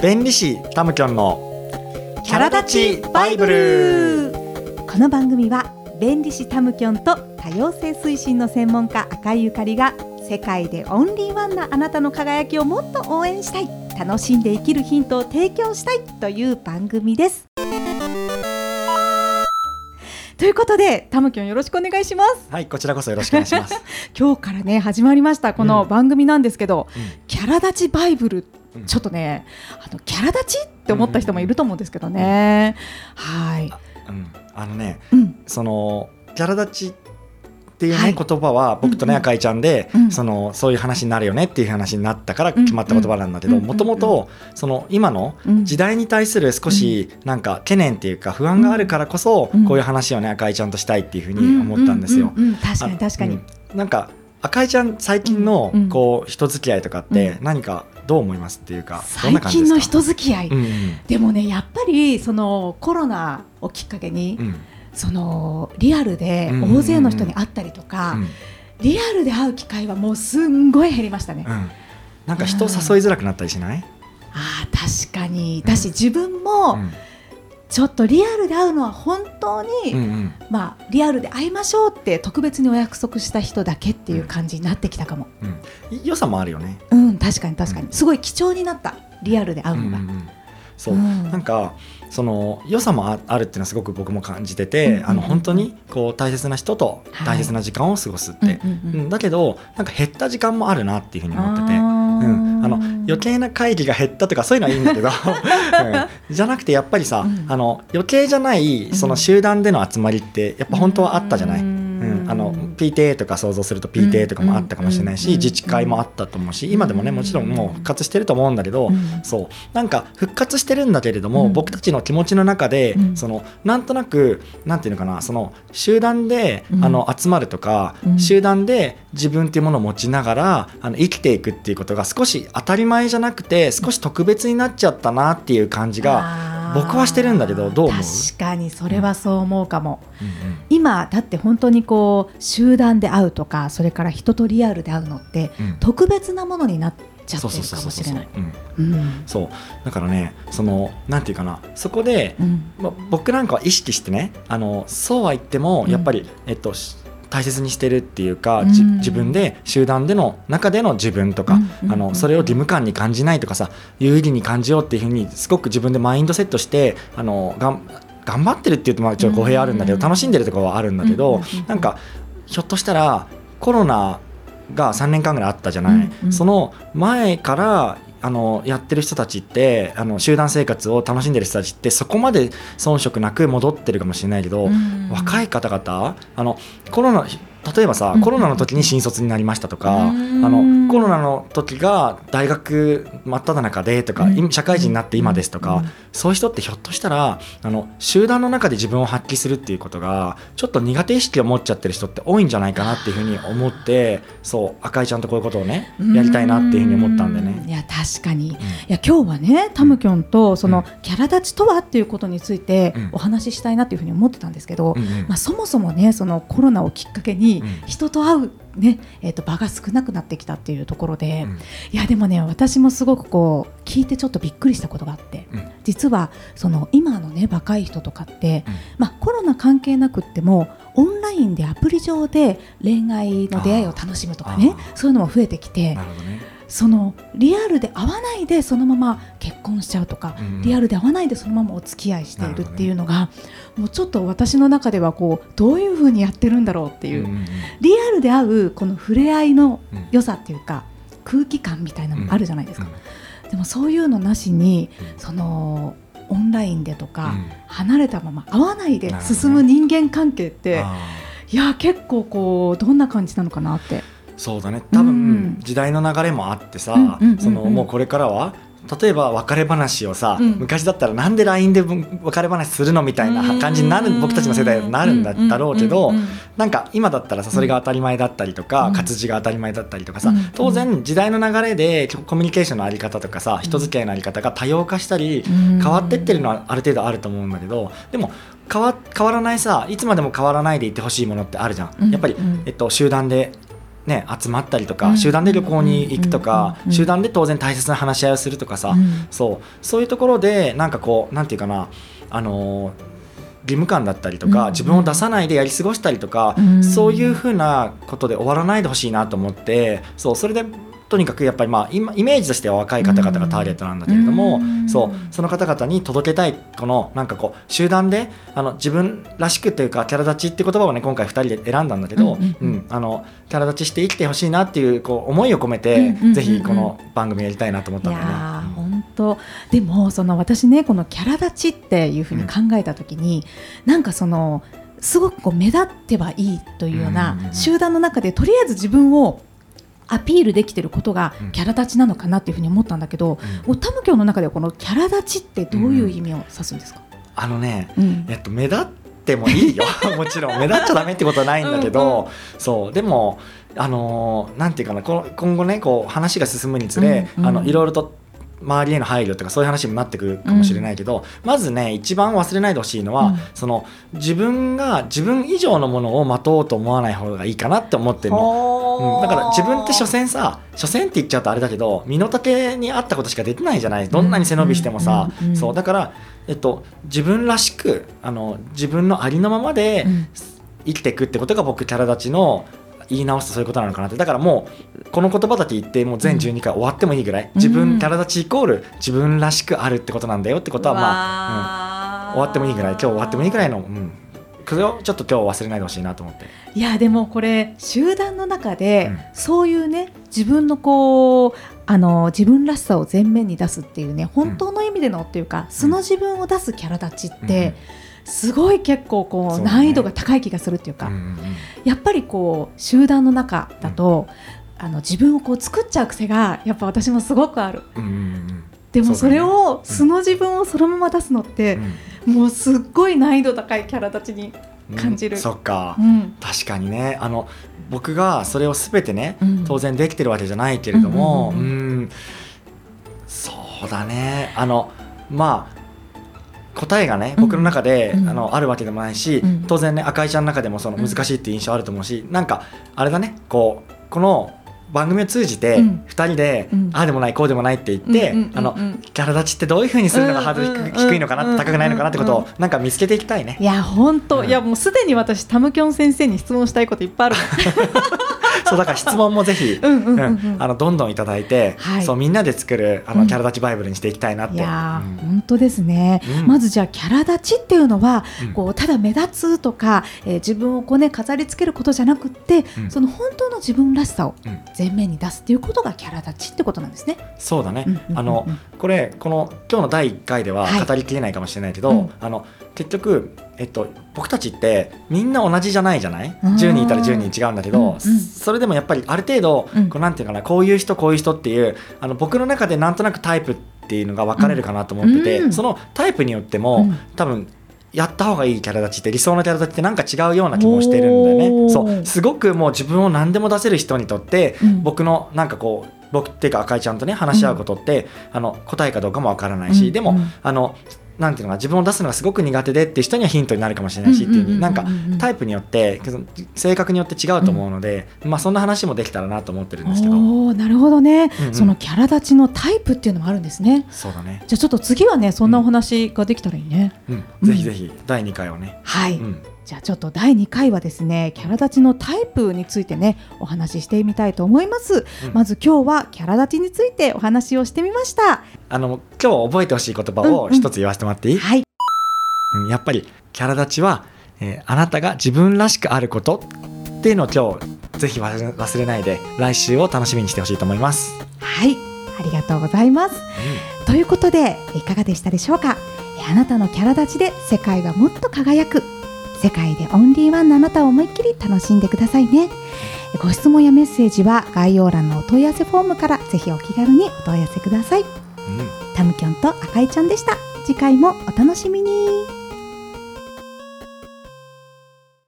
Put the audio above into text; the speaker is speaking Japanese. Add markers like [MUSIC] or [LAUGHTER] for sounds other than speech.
弁理士タムキョンのキャラ立ちバイブル。この番組は弁理士タムキョンと多様性推進の専門家赤井ゆかりが世界でオンリーワンなあなたの輝きをもっと応援したい。楽しんで生きるヒントを提供したいという番組です。ということでタムキョンよろしくお願いします。はいこちらこそよろしくお願いします。[LAUGHS] 今日からね始まりましたこの番組なんですけど、うん、キャラ立ちバイブルちょっとねあのキャラ立ちって思った人もいると思うんですけどね、はい、うん、あのね、そのキャラ立ちっていうね、はい、言葉は僕とね、赤井ちゃんで、うん、そのそういう話になるよねっていう話になったから決まった言葉なんだけどもともとその今の時代に対する少しなんか懸念っていうか不安があるからこそこういう話をね赤井ちゃんとしたいっていうふうに思ったんですよ。確かに確かに、なんか赤井ちゃん最近のこう人付き合いとかって何かどう思いますっていうか最近の人付き合い、うんうん、でもねやっぱりそのコロナをきっかけに、うん。そのリアルで大勢の人に会ったりとか、リアルで会う機会はもうすんごい減りましたね。うん、なんか人を誘いづらくなったりしない、あ確かに。だし自分も、ちょっとリアルで会うのは本当に、うんうん、まあリアルで会いましょうって特別にお約束した人だけっていう感じになってきたかも、うん、良さもあるよね。うん確かに確かに、すごい貴重になったリアルで会うのが、うんうん、そう、うん、なんかその良さもあるっていうのはすごく僕も感じてて、うん、あの本当にこう大切な人と大切な時間を過ごすって、はい、うん、だけどなんか減った時間もあるなっていうふうに思ってて、うん、あの余計な会議が減ったとかそういうのはいいんだけど、[LAUGHS] うん、じゃなくてやっぱりさ、あの余計じゃないその集団での集まりってやっぱ本当はあったじゃない？あの PTA とか想像すると PTA とかもあったかもしれないし自治会もあったと思うし今でもねもちろんもう復活してると思うんだけどそう。なんか復活してるんだけれども僕たちの気持ちの中でそのなんとなくなんていうのかなその集団であの集まるとか集団で自分っていうものを持ちながらあの生きていくっていうことが少し当たり前じゃなくて少し特別になっちゃったなっていう感じが僕はしてるんだけどどう思う？確かにそれはそう思うかも、うんうん、今だって本当にこう集団で会うとかそれから人とリアルで会うのって、うん、特別なものになってちゃってるかもしれない。そうだからねそのなんていうかな。そこで、うん、ま、僕なんかは意識してねあのそうは言ってもやっぱり、えっと大切にしてるっていうか、うん、自分で集団での中での自分とか、うん、あのそれを義務感に感じないとかさ有意義に感じようっていうふうにすごく自分でマインドセットしてあのがん頑張ってるっていうとまあちょっと語弊あるんだけど、楽しんでるところはあるんだけど、なんかひょっとしたらコロナが3年間ぐらいあったじゃない、その前からあのやってる人たちってあの集団生活を楽しんでる人たちってそこまで遜色なく戻ってるかもしれないけど、若い方々あのコロナ例えばさ、コロナの時に新卒になりましたとか、あのコロナの時が大学真っ只中でとか、社会人になって今ですとか、そういう人ってひょっとしたらあの集団の中で自分を発揮するっていうことがちょっと苦手意識を持っちゃってる人って多いんじゃないかなっていうふうに思ってそう赤井ちゃんとこういうことをねやりたいなっていうふうに思ったんでね。いや確かに、いや今日はねタムキョンとそのキャラ立ちとはっていうことについてお話ししたいなっていうふうに思ってたんですけど、まあ、そもそもねそのコロナをきっかけに人と会うねえー、と場が少なくなってきたっていうところで、うん、いやでもね私もすごくこう聞いてちょっとびっくりしたことがあって、うん、実はその今のね若い人とかって、うん、まあ、コロナ関係なくってもオンラインでアプリ上で恋愛の出会いを楽しむとかねそういうのも増えてきて。なるほどねそのリアルで会わないでそのまま結婚しちゃうとか、うん、リアルで会わないでそのままお付き合いしているっていうのが、ね、もうちょっと私の中ではこうどういうふうにやってるんだろうっていう、うん、リアルで会うこの触れ合いの良さっていうか、空気感みたいなのあるじゃないですか。でもそういうのなしに、そのオンラインでとか、離れたまま会わないで進む人間関係って、いや結構こうどんな感じなのかなって。そうだね。多分時代の流れもあってさ、そのもうこれからは例えば別れ話をさ、うん、昔だったらなんで LINE で別れ話するのみたいな感じになる僕たちの世代はなるんだだろうけどなんか今だったらさそれが当たり前だったりとか、活字が当たり前だったりとかさ、当然時代の流れでコミュニケーションの在り方とかさ人付き合いの在り方が多様化したり変わってってるのはある程度あると思うんだけどでも変わ変わらないさいつまでも変わらないでいてほしいものってあるじゃん。やっぱり、えっと、集団でね、集まったりとか、集団で旅行に行くとか、集団で当然大切な話し合いをするとかさ、そう。そういうところでなんかこうなんていうかなあの義務感だったりとか、自分を出さないでやり過ごしたりとか、そういうふうなことで終わらないでほしいなと思ってそうそれでとにかくやっぱりまあ今イメージとしては若い方々がターゲットなんだけれども、そうその方々に届けたいこのなんかこう集団であの自分らしくというかキャラ立ちって言葉をね今回2人で選んだんだけど、うんあのキャラ立ちして生きてほしいなっていうこう思いを込めて、ぜひこの番組やりたいなと思ったんだよね。本当。でもその私ねこのキャラ立ちっていうふうに考えた時に、うん、なんかそのすごくこう目立ってはいいというような集団の中でとりあえず自分をアピールできてることがキャラ立ちなのかなっていうふうに思ったんだけど、うん、タム教の中ではこのキャラ立ちってどういう意味を指すんですか、うん、あのね、うん、えっと、目立ってもいいよ。[LAUGHS] もちろん。目立っちゃだめってことはないんだけどうん、そう。でもあのー、なんていうかな今後ねこう話が進むにつれ、うんうん、あのいろいろと周りへの配慮とかそういう話になってくるかもしれないけど、うん、まずね一番忘れないでほしいのは、うん、その自分が自分以上のものを待とうと思わない方がいいかなって思ってるの、うん、だから自分って所詮さ所詮って言っちゃうとあれだけど身の丈に合ったことしかできないじゃない。どんなに背伸びしてもさ、そう。だから、えっと、自分らしくあの自分のありのままで生きていくってことが僕キャラ立ちの言い直すとそういうことなのかなって。だからもうこの言葉だけ言ってもう全12回終わってもいいぐらい、自分キャラ立ちイコール自分らしくあるってことなんだよってことはまあ、うん、終わってもいいぐらい。今日終わってもいいぐらいの、うん、それをちょっと今日忘れないでほしいなと思って。いやでもこれ集団の中で、そういうね自分のこうあの自分らしさを前面に出すっていうね本当の意味でのっていうか、素の自分を出すキャラ立ちって、すごい結構こう難易度が高い気がするっていうか、やっぱりこう集団の中だと、あの自分をこう作っちゃう癖がやっぱ私もすごくある。でもそれを素の自分をそのまま出すのって、もうすっごい難易度高いキャラたちに感じる、うん、そっか、うん、確かにね。あの僕がそれを全てね、うん、当然できてるわけじゃないけれども、うん。そうだね。あのまあ答えがね僕の中で、うん、あのあるわけでもないし、うん、当然ね赤井ちゃんの中でもその難しいっていう印象あると思うし、うん、なんかあれだねこうこの番組を通じて2人で、ああでもないこうでもないって言って、あのキャラ立ちってどういうふうにするのがハードル低いのかな、高くないのかなってことをなんか見つけていきたいね。いや本当、いやもうすでに私タムキョン先生に質問したいこといっぱいある [LAUGHS] そうだから質問もぜひあのどんどんいただいて、はい、そうみんなで作るあのキャラ立ちバイブルにしていきたいなって。いや、うん、本当ですね、うん、まずじゃあキャラ立ちっていうのは、うん、こうただ目立つとか、えー、自分をこうね飾り付けることじゃなくて、その本当の自分らしさを前面に出すっていうことがキャラ立ちってことなんですね。そうだね。あのこれこの今日の第1回では語りきれないかもしれないけど、はい、あの結局えっと、僕たちってみんな同じじゃないじゃない？10人いたら10人違うんだけど、うんうん、それでもやっぱりある程度、うん、こうなんていうかなこういう人こういう人っていうあの僕の中でなんとなくタイプっていうのが分かれるかなと思ってて、うん、そのタイプによっても、多分やった方がいいキャラ立ちって理想のキャラ立ちってなんか違うような気もしてるんだよね。そう。すごくもう自分を何でも出せる人にとって、僕のなんかこう僕っていうか赤井ちゃんとね話し合うことって、あの答えかどうかもわからないし、でもあのなんていうのか自分を出すのがすごく苦手でっていう人にはヒントになるかもしれないしっていうなんかタイプによって性格によって違うと思うので、うん、まあそんな話もできたらなと思ってるんですけど。おなるほどね、うんうん、そのキャラ立ちのタイプっていうのもあるんですね。そうだね。じゃあちょっと次はねそんなお話ができたらいいね、うん、うん、ぜひぜひ第2回をね。はい、じゃあちょっと第2回はですねキャラ立ちのタイプについてねお話ししてみたいと思います、うん、まず今日はキャラ立ちについてお話をしてみました。あの今日覚えてほしい言葉を一つ言わせてもらっていい、うんうん、はいやっぱりキャラ立ちは、えー、あなたが自分らしくあることっていうのを今日ぜひ忘れないで来週を楽しみにしてほしいと思います。はい。ありがとうございます、うん、ということでいかがでしたでしょうか？あなたのキャラ立ちで世界がもっと輝く世界でオンリーワンのあなたを思いっきり楽しんでくださいね。ご質問やメッセージは概要欄のお問い合わせフォームからぜひお気軽にお問い合わせください、うん、タムキョンと赤いちゃんでした。次回もお楽しみに